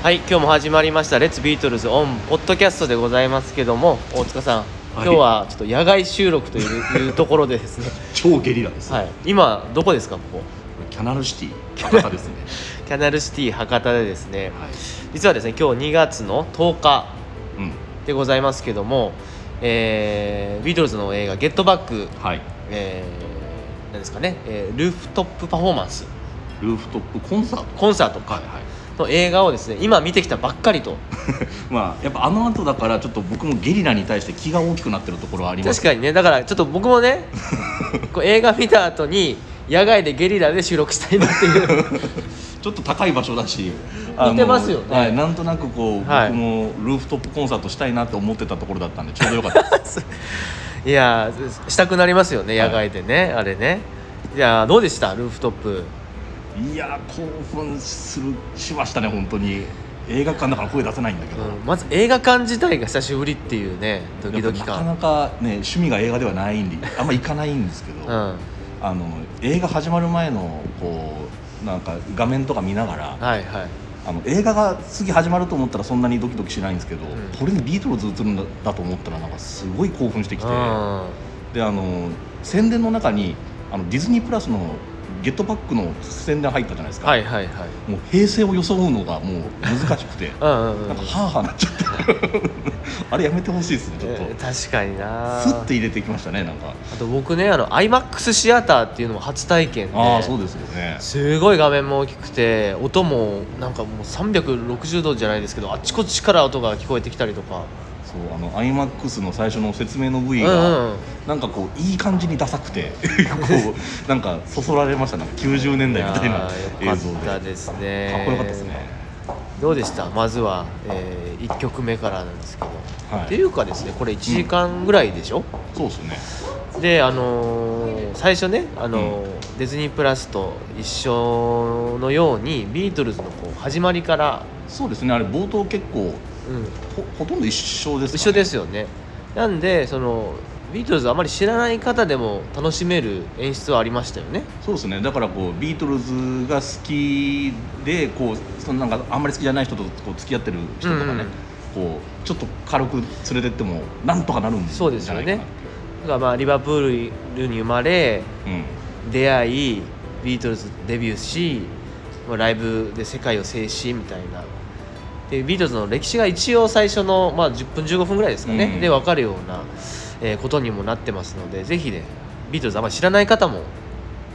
はい今日も始まりました「レッツビートルズオンポッドキャストでございますけども大塚さん、今日はちょっと野外収録というところでですね。超ゲリラです、はい。今どこですかここ？キャナルシティ博多ですね。キャナルシティ博多でですね。はい。実はですね今日2月の10日うん。でございますけども、えービートルズの映画「ゲットバック」はい。えー、なんですかね、えールーフトップパフォーマンスルーフトップコンサートコンサート。はいはいの映画をですね今見てきたばっかりと。まあやっぱあの後だからちょっと僕もゲリラに対して気が大きくなってるところはあります。確かにね。だからちょっと僕もね こう映画見た後に野外でゲリラで収録したいなっていう。ちょっと高い場所だし。似てますよね。はい、なんとなくこう、はい。僕もルーフトップコンサートしたいなって思ってたところだったんでちょうどよかった。ですいやーしたくなりますよねはい野外でね、あれね。いやーどうでした？ルーフトップいやー興奮するしましたね本当に。映画館だから声出せないんだけど、うんまず映画館自体が久しぶりっていうねドキドキ感なかなかね趣味が映画ではないんであんま行かないんですけど、うん。あの映画始まる前のこうなんか画面とか見ながらはいはい。あの映画が次始まると思ったらそんなにドキドキしないんですけど、ん。これにビートルズ映るんだだと思ったらなんかすごい興奮してきて、うん。であの宣伝の中にあのディズニープラスの「ゲットバック」の宣伝入ったじゃないですか、はいはいはい。もう平成を装うのがもう難しくて。うんなんかハーハーなっちゃって。あれやめてほしいですねちょっと、えー確かにな。スッて入れてきましたねなんか。あと僕ねあの iMAX シアターっていうのも初体験で。ああそうですよね。すごい画面も大きくて音もなんかもう360度じゃないですけどあっちこっちから音が聞こえてきたりとか。そうあの iMAX の最初の説明の V が、うんうんなんかこういい感じにダサくて こうなんかそそられました。なんか90年代みたいな映像で。かったですね。かっこよかったですね。どうでした？まずは、え1曲目からなんですけど、はい。っていうかですねこれ1時間ぐらいでしょ、そうですね。であのー最初ね、あのーディズニープラスと一緒のようにビートルズのこう始まりから、そうですね。あれ冒頭結構うん、ほほとんど一緒ですかね、一緒ですよね。なんでそのビートルズあまり知らない方でも楽しめる演出はありましたよね。そうですね。だからこうビートルズが好きでこうそのなんかあんまり好きじゃない人とこう付き合ってる人とかね、こうちょっと軽く連れてってもなんとかなるんじそうですよねだからまあリバプールに生まれうん。出会いビートルズデビューしまあライブで世界を制しみたいな。でビートルズの歴史が一応最初の、まあ、10分15分ぐらいですかね、うん。で分かるような、えーことにもなってますのでぜひねビートルズあんまり知らない方も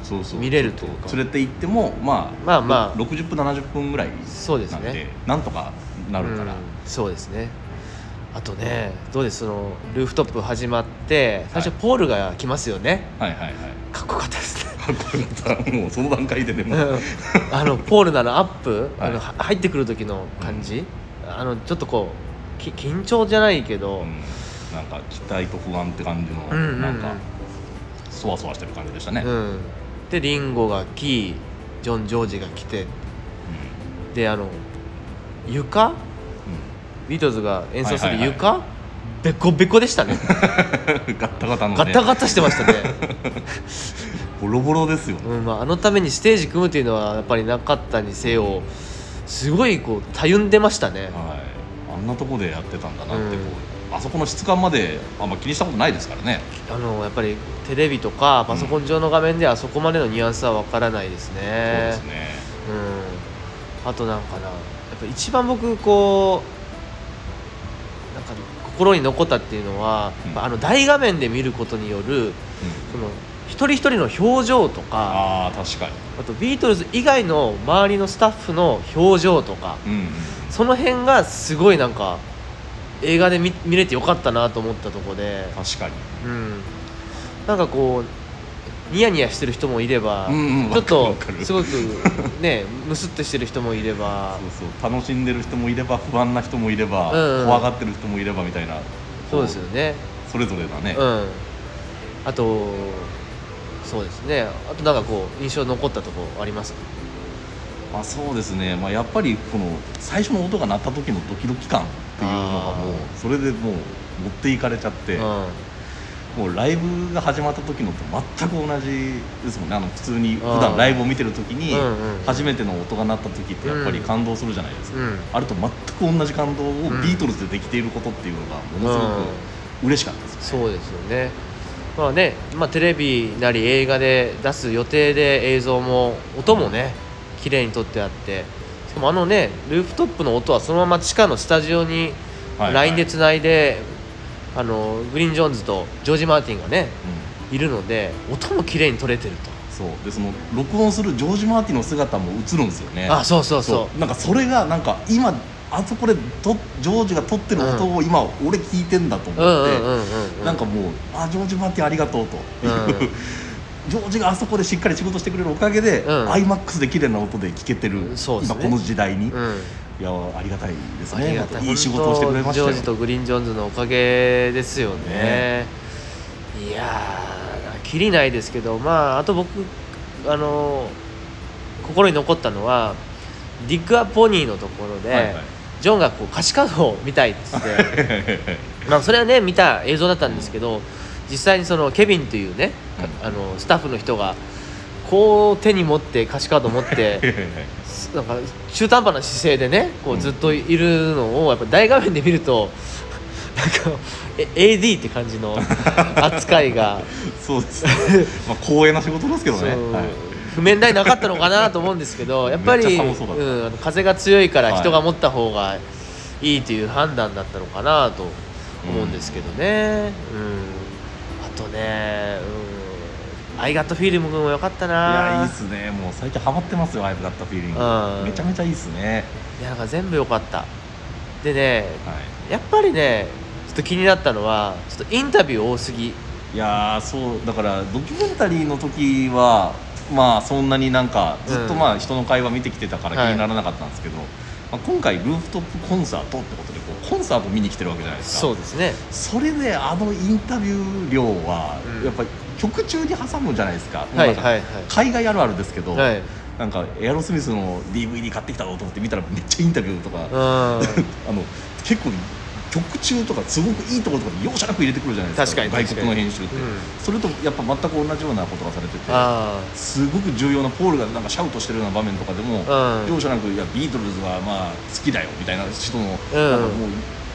そうそう。見れるというか。連れて行ってもまあまあまあ。60分70分ぐらいそうですなんでねなんとかなるから、うんそうですね。あとねどうです？そのルーフトップ始まって最初はい。ポールが来ますよね、はいはいはい。かっこよかったですね。かっこよかった。もうその段階ででも、うん。あのポールのあのアップ、はい。あのは入ってくる時の感じ、あのちょっとこうき緊張じゃないけど、うんなんか期待と不安って感じの、うんうんうん。なんかそわそわしてる感じでしたね、うん。でリンゴが来ジョン・ジョージが来て。であの床？ビートルズが演奏するはいはいはい。床、ベコベコでしたね。う んガッタガタのね。ガタガタしてましたね、ボロボロですよ。ね、うんまあ、あのためにステージ組むっていうのはやっぱりなかったにせよすごいこうたゆんでましたね。はい。あんなとこでやってたんだなってこう、うんあそこの質感まであんま気にしたことないですからね。あのやっぱりテレビとかパソコン上の画面ではそこまでのニュアンスは分からないですそうねですね。うん。あとなんかなやっぱ一番僕こうなんか心に残ったっていうのは、うん。あの大画面で見ることによるその一人一人の表情とかああ確かに。あとビートルズ以外の周りのスタッフの表情とかうんうん。その辺がすごいなんか映画で見見れてよかったなと思ったとこで、確かに。うん、なんかこうニヤニヤしてる人もいれば、うんうんちょっとすごく ねムスッとしてる人もいれば。そうそう楽しんでる人もいれば不安な人もいれば、うんうん。怖がってる人もいればみたいなそうですよね。それぞれだね、うん。あとそうですね。あとなんかこう印象に残ったとこありますまあ、そうですね、まあ、やっぱりこの最初の音が鳴った時のドキドキ感っていうのがもうあそれでもう持っていかれちゃって、うん。もうライブが始まった時のと全く同じですもんね。あの普通に普段ライブを見てる時にうんうん。初めての音が鳴った時ってやっぱり感動するじゃないですか、うん。あれと全く同じ感動をん。ビートルズでできていることっていうのがものすごく嬉しかったですね、そうですよね。まあね、まあ、テレビなり映画で出す予定で映像も音もね綺麗に撮ってあってしかもあのねルーフトップの音はそのまま地下のスタジオにはいはい。LINE でつないで、あのグリーン・ジョーンズとジョージ・マーティンがねうん。いるので音も綺麗に撮れてるそう。でその録音するジョージ・マーティンの姿も映るんですよね。とあそうそうそう。なんかそれがなんか今あそこでとジョージが撮ってる音を今俺聞いてんだと思って、なんかもう「あジョージ・マーティンありがとう」と、うん ジョージがあそこでしっかり仕事してくれるおかげで、うん。iMAX で綺麗な音で聴けてる、ね。今この時代に、うん。いやありがたいですありねがたい。いい仕事をしてくれましたジョージとグリーン・ジョーンズのおかげですよね。いやーきりないですけどまああと僕あの心に残ったのはディッグ・ア・ポニーのところで、はいはい。ジョンがこう歌詞カードを見たいっつって。まあそれはね見た映像だったんですけど実際にそのケビンというね、うんあのスタッフの人がこう手に持って歌詞カードを持ってなんか中途半端な姿勢でねこううん。ずっといるのをやっぱ大画面で見ると なんかえ AD って感じの扱いが。そうですね。まあ光栄な仕事ですけどね、譜面台なかったのかなと思うんですけど やっぱり、うん、風が強いからはい。人が持った方がいいという判断だったのかなと思うんですけどね、うん。あとね、うん、アイガットフィーリングも良かったいなやいいっすね。もう最近ハマってますよ「アイブ・ガッタ・フィーリング。うん」めちゃめちゃいいっすね。いやなんか全部良かった。でねはい。やっぱりねちょっと気になったのはちょっとインタビュー多すぎ。いやーそうだからドキュメンタリーの時はまあそんなになんかずっとうん。まあ人の会話見てきてたから気はい。にならなかったんですけど、まあ、今回ルーフトップコンサートってことでこうコンサート見に来てるわけじゃないですか。そうですね。それであのインタビュー量はうん。やっぱり曲中に挟むじゃないですか、はいはいはい。海外あるあるですけど、はい。なんかエアロスミスの DVD 買ってきたぞと思って見たらめっちゃインタビューとか、うん あの結構曲中とかすごくいいところとかに容赦なく入れてくるじゃないですか。確かに外国の編集って、うん。それとやっぱ全く同じようなことがされててあすごく重要なポールがなんかシャウトしてるような場面とかでも、うん。容赦なく「いやビートルズはまあ好きだよ」みたいな人の、うん。なんかもう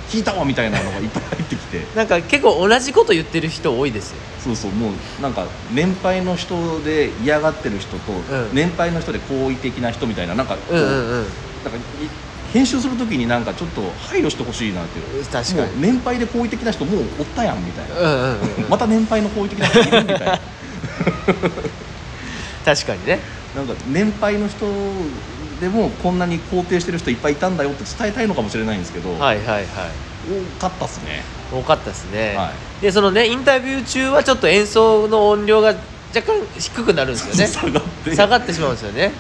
聞いたわみたいなのがいっぱい入ってきて。あ なんか結構同じこと言ってる人多いですよ。そうそうもうなんか年配の人で嫌がってる人と、ん。年配の人で好意的な人みたいななんかこう、うんうんうん。なんかい編集するときになんかちょっと配慮してほしいなっていう。確かに。年配で好意的な人もうおったやんみたいな、うんうんうんうん。また年配の好意的な人いるみたいな。確かにね。なんか年配の人でもこんなに肯定してる人いっぱいいたんだよって伝えたいのかもしれないんですけど、はいはいはい。多かったっすね。多かったですね、はでそのねインタビュー中はちょっと演奏の音量が若干低くなるんですよね。下がって。下がってしまうんですよね。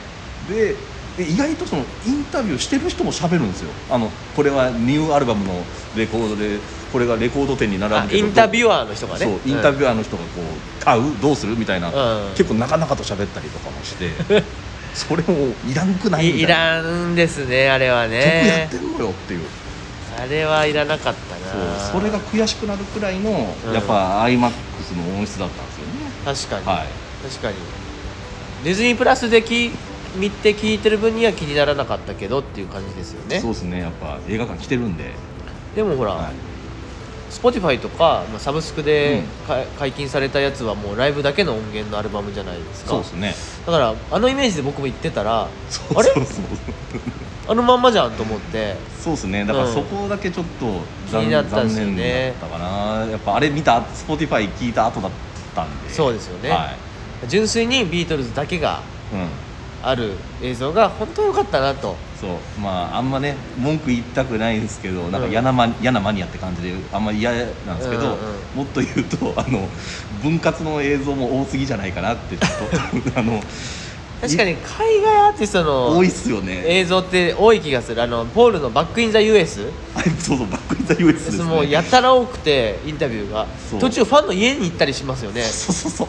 でで意外とそのインタビューしてる人も喋るんですよ。あのこれはニューアルバムのレコードでこれがレコード店に並あぶけどインタビュアーの人がね。そうインタビュュアーの人がこう買うどうするみたいな、うん。結構なかなかと喋ったりとかもして それもいらんくないみたいいな。いらんですねあれは曲やねってんのよっていう。あれはいらなかったな。そうそれが悔しくなるくらいの、うん。やっぱ iMAX の音質だったんですよね。確かに、はい。確かに。ディズニープラスでき見て聞いてる分には気にならなかったけどっていう感じですよね。そうですね。やっぱ映画館来てるんで、でもほら、はい Spotify とか、まあ、サブスクでうん。か、解禁されたやつはもうライブだけの音源のアルバムじゃないですか。そうですね。だからあのイメージで僕も言ってたらあれそうそうそう。あのまんまじゃんと思って。そうですね。だからうん。そこだけちょっと気になったんですよね残念だったかなやっぱあれ見た Spotify 聞いた後だったんで。そうですよね。は純粋にビートルズだけがいうんある映像が本当良かったなと。そう。まああんまね文句言いたくないんですけどなんかうん嫌な,、マ嫌なマニアって感じであんまり嫌なんですけど、うんうんもっと言うとあの分割の映像も多すぎじゃないかなってちょっと あの確かに海外アーティストの多いっすよね。映像って多い気がする。あのポールの「 Back in the US はいそうそうバックインザ US ですね。もうやたら多くてインタビューが。途中ファンの家に行ったりしますよね。そうそうそう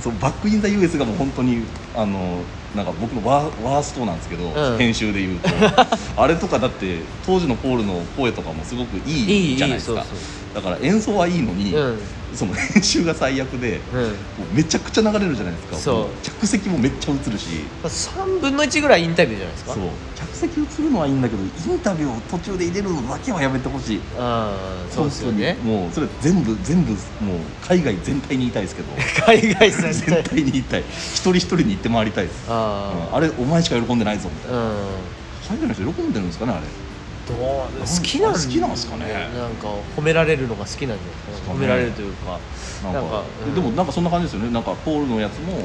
そうバックインザ US がもう本当にあのなんか僕のワーワーストなんですけど、うん。編集で言うと。あれとかだって当時のポールの声とかもすごくいいじゃないですか。だから演奏はいいのに、うんその編集が最悪でうん。もうめちゃくちゃ流れるじゃないですか。そう。も着席もめっちゃ映るし。3分の1ぐらいインタビューじゃないですか。そう。着席映るのはいいんだけどインタビューを途中で入れるのだけはやめてほしい。ああそうですよね。もうそれ全部全部もう海外全体に言いたいですけど。海外全全体体に言いたい。一人一人に言って回りたいです。あうん。あれお前しか喜んでないぞみたいな。あうん。海外の人喜んでるんですかねあれどう好きなん好きなんすかね。なんか褒められるのが好きなんじゃないですか。ね。褒められるというか。なんかうん。でもなんかそんな感じですよね。なんかポールのやつも、うん。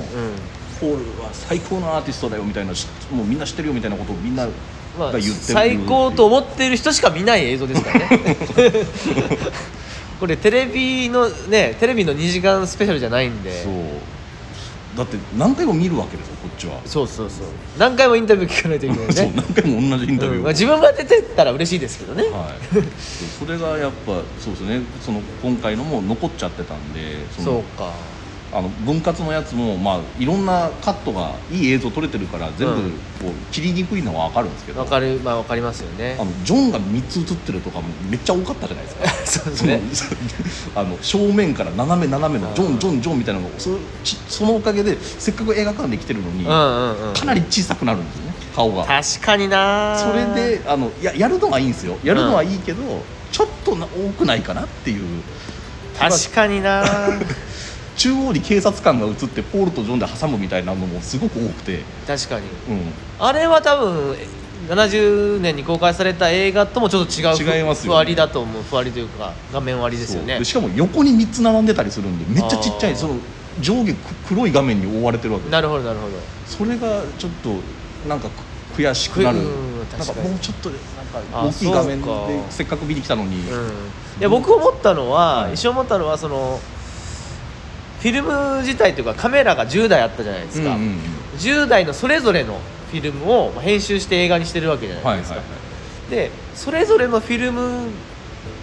ポールは最高のアーティストだよみたいなしもうみんな知ってるよみたいなことをみんなまあが言ってる。最高と思ってる人しか見ない映像ですからね。これテレビのねテレビの2時間スペシャルじゃないんで。そうだって何回も見るわけですよこっちは、そうそうそう。何回もインタビュー聞かないといけない そうね何回も同じインタビューを、うん。まあ、自分が出てったら嬉しいですけどね、はい、それがやっぱそうですね。その今回のも残っちゃってたんでそうかあの分割のやつも、まあ、いろんなカットがいい映像撮れてるから全部うん。こう切りにくいのは分かるんですけど、わかるまあわかりますよね。あのジョンが3つ映ってるとかもめっちゃ多かったじゃないですか。そうですね。その あの正面から斜め斜めのジョンジョンジョンみたいなのがそちそのおかげでせっかく映画館で来てるのに、うんうんうんかなり小さくなるんですよね顔が。確かになそれであのややるのはいいんですよ。やるのはいいけど、ちょっとな多くないかなっていう確かにな 中央に警察官が映ってポールとジョンで挟むみたいなのもすごく多くて、確かに。うん、あれは多分70年に公開された映画ともちょっと違う違いますよね。ふわりだと思う。ふわりというか画面割りですよね。しかも横に3つ並んでたりするんでめっちゃちっちゃい。その上下く黒い画面に覆われてるわけなるほどなるほど。それがちょっとなんかく悔しくなる。んなんかもうちょっとなんあか大きい画面でせっかく見に来たのに、うん、いや僕思ったのは、はい。一生思ったのはそのフィルム自体というかカメラが10台あったじゃないですか、うんうんうん。10台のそれぞれのフィルムを編集して映画にしてるわけじゃないですか、はいはいはい。でそれぞれのフィルム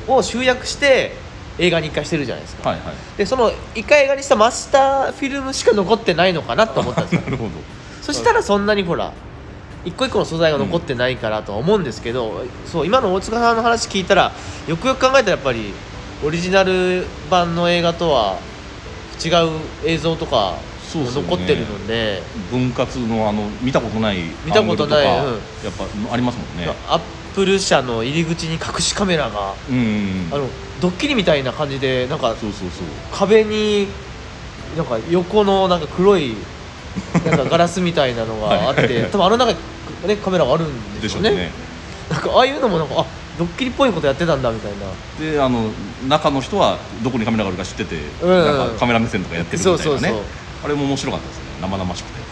を集約して映画に1回してるじゃないですか、はいはい。でその1回映画にしたマスターフィルムしか残ってないのかなと思ったんですよ。なるほど。そしたらそんなにほら一個一個の素材が残ってないからとは思うんですけど、そう今の大塚さんの話聞いたらよくよく考えたらやっぱりオリジナル版の映画とは違う映像とかそうですよね。残ってるので。分割のあの見たことない見たことないアングルうん。とかやっぱありますもんね。アップル社の入り口に隠しカメラがうんうんうん。あのドッキリみたいな感じでなんかそうそうそう。壁になんか横のなんか黒いなんかガラスみたいなのがあっ はい。て多分あの中に、ね、カメラがあるんでしょうね。でしょうね。なんかああいうのもなんかあドッキリっぽいことやってたんだみたいな。であの中の人はどこにカメラがあるか知ってて、うん。うんなんかカメラ目線とかやってるみたいなね。そうそうそう。あれも面白かったですね。生々しくて。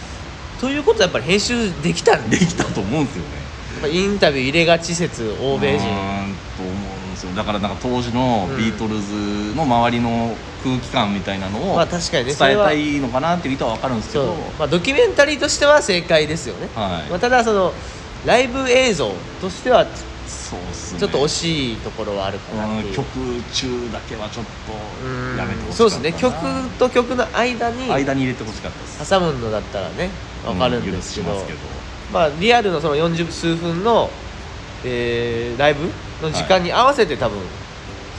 ということはやっぱり編集できたんでですきたと思うんですよね。やっぱインタビュー入れがち説欧米人。うーんと思うんですよ。だからなんか当時のうんビートルズの周りの空気感みたいなのをまあ確かにね。それは伝えたいのかなっていう意図は分かるんですけそうど、まあ、ドキュメンタリーとしては正解ですよね、はい。まあ、ただそのライブ映像としてはそうっすね。ちょっと惜しいところはあるかなっていう。うん曲中だけはちょっうん。とやめてほしかったな。そうですね。曲と曲の間に間に入れてほしかったです。挟むのだったらね分かるんですけど,、うんますけど。まあリアルのその40数分の、えーライブの時間に合わせて多分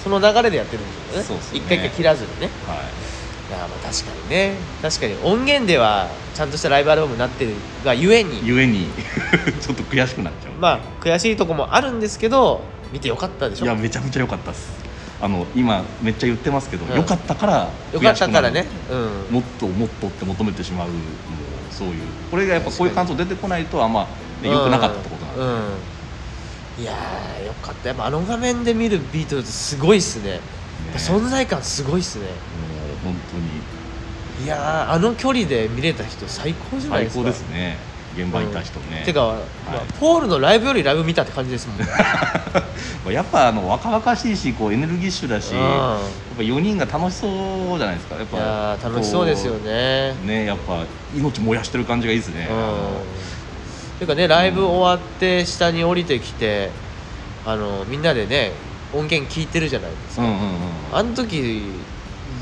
その流れでやってるんですよね。そうっすね。一回一回切らずにね。はいいやまあ確かにね。確かに音源ではちゃんとしたライブアルバムになってるがゆえに。ゆえに。ちょっと悔しくなっちゃう。まあ悔しいとこもあるんですけど見てよかったでしょ。いやめちゃめちゃ良かったです。あの今めっちゃ言ってますけど、うん。良かったからよかったからね。うん。もっともっとって求めてしまうそういう。これがやっぱこういう感想出てこないとあんま、ね、良くなかったってことなんで、うん、うんいやーよかった。やっぱあの画面で見るビートルズすごいっすね。ね。存在感すごいっすね本当に。いやーあの距離で見れた人最高じゃないですか。最高ですね。現場にいた人ね、てか、まあポールのライブよりライブ見たって感じですもんね。まあやっぱあの若々しいしこうエネルギッシュだし、うん。やっぱ4人が楽しそうじゃないですか。やっいぱやー楽しそうですよね。ねやっぱ命燃やしてる感じがいいですね、うん。ていうかねライブ終わって下に降りてきてあのみんなでね音源聞いてるじゃないですか、うんうん。あの時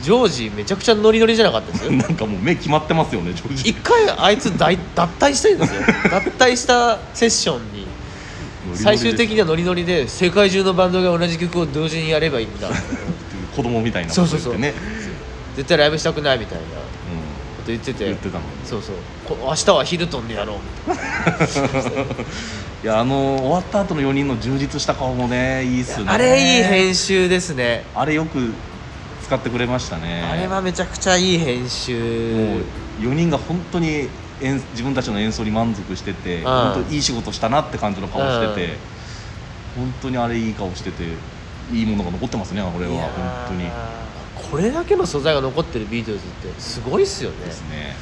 ジョージめちゃくちゃノリノリじゃなかったですよ。う んなんかもう目決まってますよね正直一回あいつ脱脱退したいんですよ。脱退したセッションに。最終的にはノリノリで世界中のバンドが同じ曲を同時にやればいいんだ。子供みたいなこと言ってね。そう絶対ライブしたくないみたいな。こうん。と言ってて。言ってたのそうそう。こ明日はヒルトンでやろう。みたいいやあの終わった後の4人の充実した顔もねいいっすね。なあれいい編集ですね。あれよく使ってくれましたね。あれはめちゃくちゃいい編も集う4人が本当に演自分たちの演奏に満足してて、本当いい仕事したなって感じの顔してて、本当にあれいい顔してていいものが残ってますねこれはー。本当に。これだけの素材が残ってるビートルズってすごいっすよね。ですね。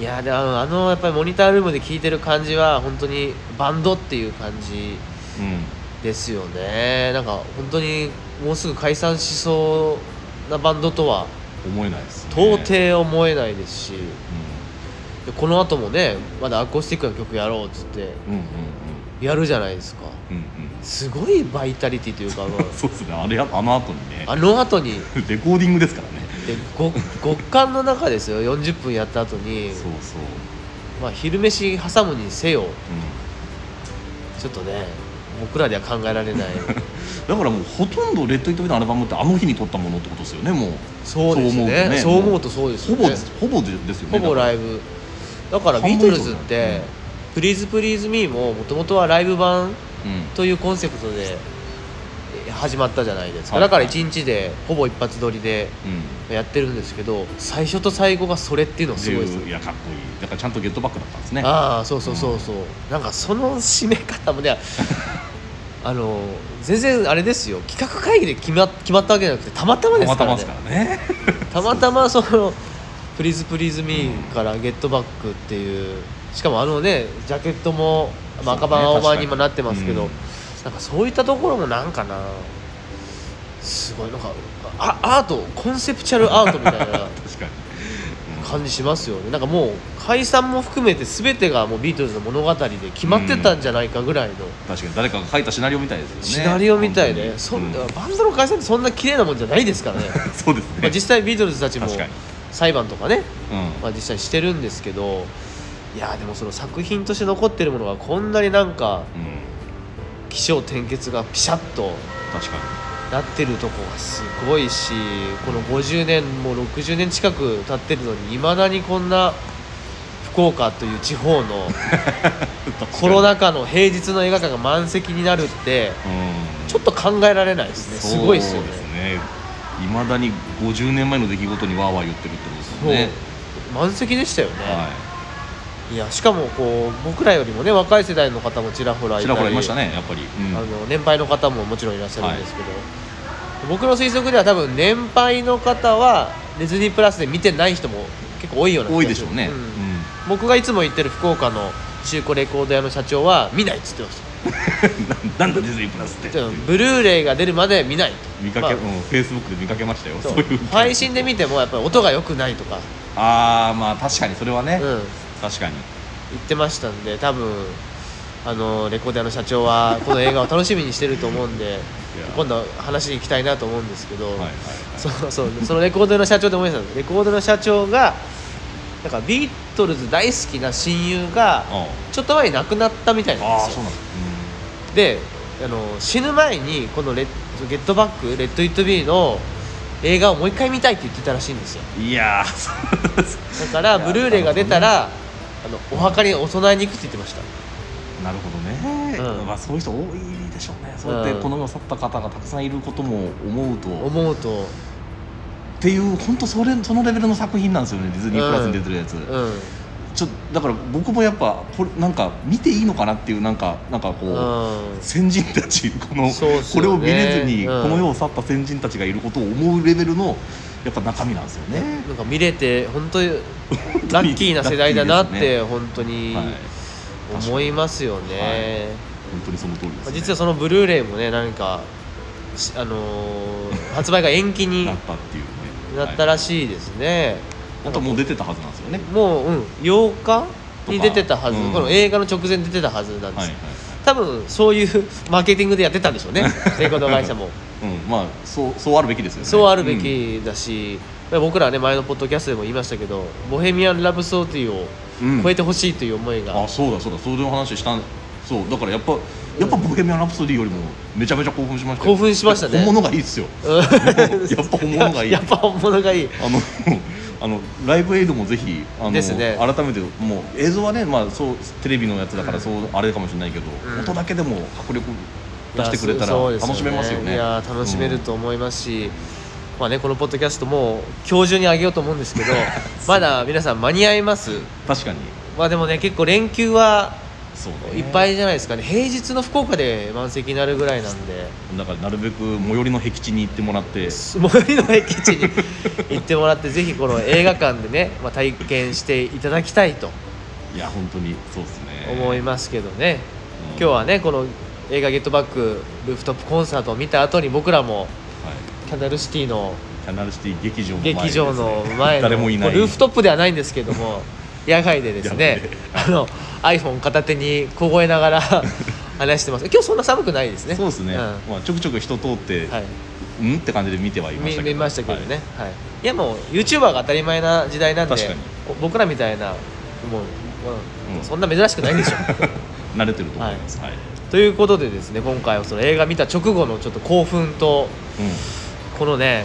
いやであのあのやっぱりモニタールームで聴いてる感じは本当にバンドっていう感じうん。ですよね。なんか本当にもうすぐ解散しそうなバンドとは思えないですね。到底思えないですし、うでこの後もねまだアコースティックな曲やろうっつってやるじゃないですか。うんうん。すごいバイタリティというか、ま あそうですね。あれやあの後にね。あの後に。レコーディングですからね。でご極寒の中ですよ。40分やった後に。そうそう、まあ、昼飯挟むにせよ。うちょっとね僕らでは考えられない。ん、だからもうほとんど「Let It Be」のアルバムってあの日に撮ったものってことですよねもう。そうですね。そう思うとそうですよね。ほぼほぼですよね。ほぼライブ。ブだからビートルズって「Please Please Me ももともとはライブ版うん。というコンセプトでえ始まったじゃないですか、はいだから1日でほぼ一発撮りでうん。やってるんですけど最初と最後がそれっていうのがすごいです。いやかっこいい。だからちゃんと Get Back だったんですね。ああそうそうそうそう、なんかその締め方もねあの全然あれですよ。企画会議で決ま決まったわけじゃなくてたまたまですからね。たまですからね。たまたまその「プリーズプリーズミーから「ゲットバック」っていうしかもあのねジャケットも、まあ、赤版青版にもなってますけど、うんなんかそういったところもなんかな。すごいなんかあアートコンセプチュアルアートみたいな 感じしますよね。なんかもう解散も含めて全てがもうビートルズの物語で決まってたんじゃないかぐらいの確かに誰かが書いたシナリオみたいですよね。シナリオみたいで、うん。バンドの解散ってそんな綺麗なもんじゃないですからね。そうですね。まあ実際ビートルズたちも裁判とかね、うん。まあ、実際してるんですけどいやでもその作品として残ってるものがこんなになんかうん起承転結がピシャッと確かなってるとこがすごいしこの50年もう60年近く経ってるのにいまだにこんな福岡という地方のに コロナ禍の平日の映画館が満席になるってうん。ちょっと考えられないですね。すごいですよね。そうですね。いまだに50年前の出来事にわーわー言ってるってことですよね。満席でしたよね、、はいやしかもこう僕らよりもね若い世代の方もちらほらいちらほらいましたねやっぱり、うん。あの年配の方ももちろんいらっしゃるんですけど、僕の推測では多分年配の方はディズニープラスで見てない人も結構多いような多いでしょうね、ん。うん。僕がいつも行ってる福岡の中古レコード屋の社長は見ないっつってました。なんだディズニープラスって。ブルーレイが出るまで見ないと。見かけ、まあ。うんフェイスブックで見かけましたよ。そそうういう配信で見てもやっぱり音が良くないとか、ああまあ確かにそれはね、うん、確かに。言ってましたんで多分あのレコード屋の社長はこの映画を楽しみにしてると思うんで今度話に行きたいなと思うんですけど、はいはいはい。そうそうそのレコード屋の社長で思い出したレコードの社長がなんかビートルズ大好きな親友があちょっと前に亡くなったみたいなんですよ。であの死ぬ前にこのレッ「Get Back Let It Be」の映画をもう一回見たいって言ってたらしいんですよ。うん、いやだからブルーレイが出たらあのお墓にお供えに行くって言ってました。なるほどね、うん。まあ、そういう人多いでしょうね。そうやってうん。この世を去った方がたくさんいることも思うと、っ思うと。ていう本当それそのレベルの作品なんですよね。ディズニープラスに出てるやつ、うん。ちょだから僕もやっぱこれなんか見ていいのかなっていうなんかなんかこう、うん。先人たちこの、ね。これを見れずに、うん。この世を去った先人たちがいることを思うレベルのやっぱ中身なんですよね。なんか見れて本当に ラッキーな世代だなって本当にはい、思いますよね、はい本当にその通りです、ね。実はそのブルーレイもね何かしあのー 発売が延期になったっていうね。なったらしいですね、本当はもう出てたはずなんですよね。もう、うん、8日に出てたはず、うん。この映画の直前に出てたはずなんです、はいはい多分そういう マーケティングでやってたんでしょうね。レコード会社も。はい。うん、まあそうそうあるべきですよね。そうあるべきだし、僕らね前のポッドキャストでも言いましたけど「ボヘミアン・ラブソーティー」を超えてほしいという思いが、あそうだそうだ。そういう話したんそうだからやっぱやっぱ「ボヘミアン・ラプソディ」よりもめちゃめちゃ興奮しましたよ。興奮しましたね。本物がいいっすよ。うん。やっぱ本物がいい。やっぱ本物がいい。あの あのライブエイドもぜひあの、ですね。改めてもう映像はね、まあ、そうテレビのやつだからそうあれかもしれないけど、うん。音だけでも迫力出してくれたら楽しめますよね。いや楽しめると思いますし、まあねこのポッドキャストも今日中に上げようと思うんですけど まだ皆さん間に合います？うん確かに。まあでもね結構連休はそうね。いっぱいじゃないですかね。平日の福岡で満席になるぐらいなんで。だからなるべく最寄りの僻地に行ってもらって。最寄りの駅地に行ってもらってぜひこの映画館でね、まあ、体験していただきたいと。いや本当にそうですね。思いますけどね、うん。今日はねこの映画「ゲットバック」ルーフトップコンサートを見た後に僕らもはい。キャナルシティのキャナルシティ劇場の前劇場の前の誰もいない。こうルーフトップではないんですけども 野外でですね野あの iPhone 片手に凍えながら 話してます。今日そんな寒くないですね。そうですね、ん。まあ、ちょくちょく人通って、はい。うんって感じで見てはいましたけど。見見ましたけどね、はい。い、やもう YouTuber が当たり前な時代なんで確かに。こ僕らみたいなもう、うん。うん。そんな珍しくないんでしょ。慣れてると思います。はい、ということでですね今回はその映画見た直後のちょっと興奮とうん。このね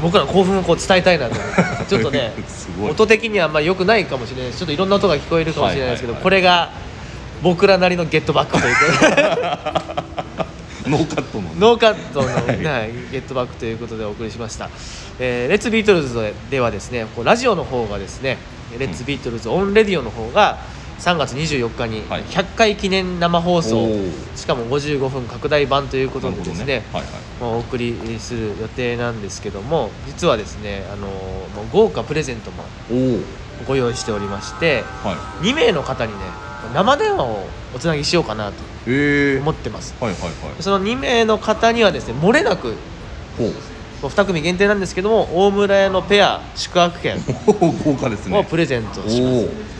僕らの興奮をこう伝えたいなと思ってちょっとね 音的にはあんまり良くないかもしれないしちょっといろんな音が聞こえるかもしれないですけど、これが僕らなりの Get Back ということでノーカットのね。ノーカットの、はいはい。 Get Back ということでお送りしました、えーレッツビートルズではですねこうラジオの方がですねレッツビートルズオンレディオの方が3月24日にはい。100回記念生放送、おー。しかも55分拡大版ということでですね。なるほどはいはい。まあお送りする予定なんですけども実はですねあの豪華プレゼントもご用意しておりましては2名の方にね生電話をおつなぎしようかなと思ってます。はいはいはい。その2名の方にはですね漏れなくほう。もう2組限定なんですけども大村屋のペア宿泊券おお豪華ですね。をプレゼントします、お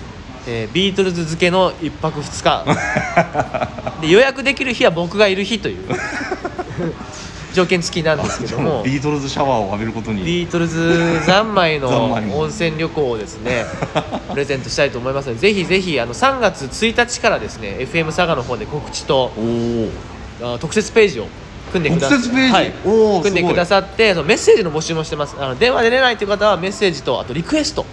えービートルズ漬けの1泊2日。で予約できる日は僕がいる日という。条件付きなんですけども。ビートルズシャワーを浴びることに。ビートルズ三昧の温泉旅行をですね プレゼントしたいと思いますのでぜひぜひあの3月1日からですね FM 佐賀の方で告知と特設ページを組んでくだ特設ページ？はい、組んでくださってそのメッセージの募集もしてます。あの電話で出ないという方はメッセージとあとリクエスト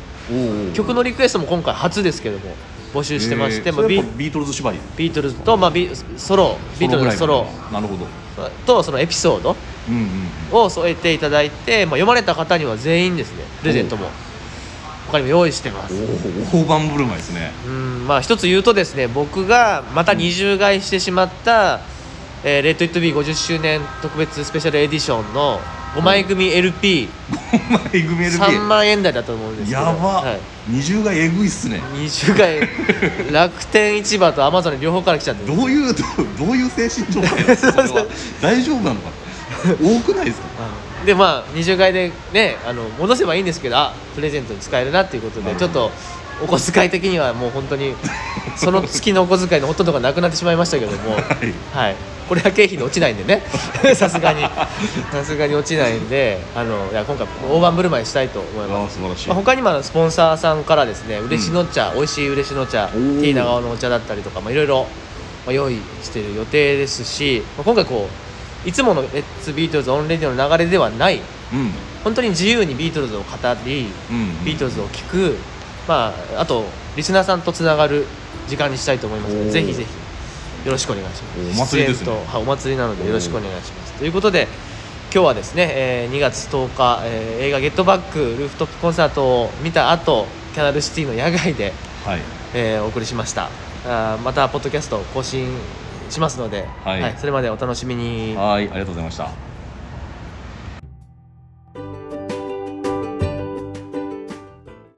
曲のリクエストも今回初ですけども募集してまして、まあ、ビートルズ縛りビートルズと、まあ、ビソロビートルズのソロ。なるほど。とそのエピソード。うんうんを添えていただいて、まあ、読まれた方には全員ですねプレゼントも。他にも用意してます。大盤振る舞いですね。うんまあ一つ言うとですね僕がまた二重買いしてしまった「えー、レッド・イット・ビー50周年特別スペシャルエディション」の5枚組 LP3 えぐめる万円台だと思うんですけど。やば、はい、二重がえぐいっすね。二重買い。楽天市場とアマゾンに両方から来ちゃってどういうどういう精神状態なんですか。大丈夫なのか。多くないですか？うんでまあ二重買いでねあの戻せばいいんですけどあプレゼントに使えるなっていうことでちょっとお小遣い的にはもう本当にその月のお小遣いのほとんどがなくなってしまいましたけども。はい。はいこれは経費で落ちないんでね。さすがに。さすがに落ちないんであのいや今回大盤振る舞いしたいと思います。あ素しい、まあ、他にもスポンサーさんからですね嬉野茶、美味しい嬉野茶テおー。ィー長尾のお茶だったりとか、まあ、いろいろまあ用意している予定ですし、まあ、今回こういつものレッツビートルズオンレディオの流れではないうん。本当に自由にビートルズを語りうんビートルズを聞く、まあ、あとリスナーさんとつながる時間にしたいと思いますのでぜひぜひよろしくお願いします。お祭りですね。はいお祭りなのでよろしくお願いします。ということで今日はですね、えー2月10日、えー映画「ゲットバック」ルーフトップコンサートを見た後キャナルシティの野外で、はい。えーお送りしました。あーまたポッドキャスト更新しますので、はいそれまでお楽しみに。はいありがとうございました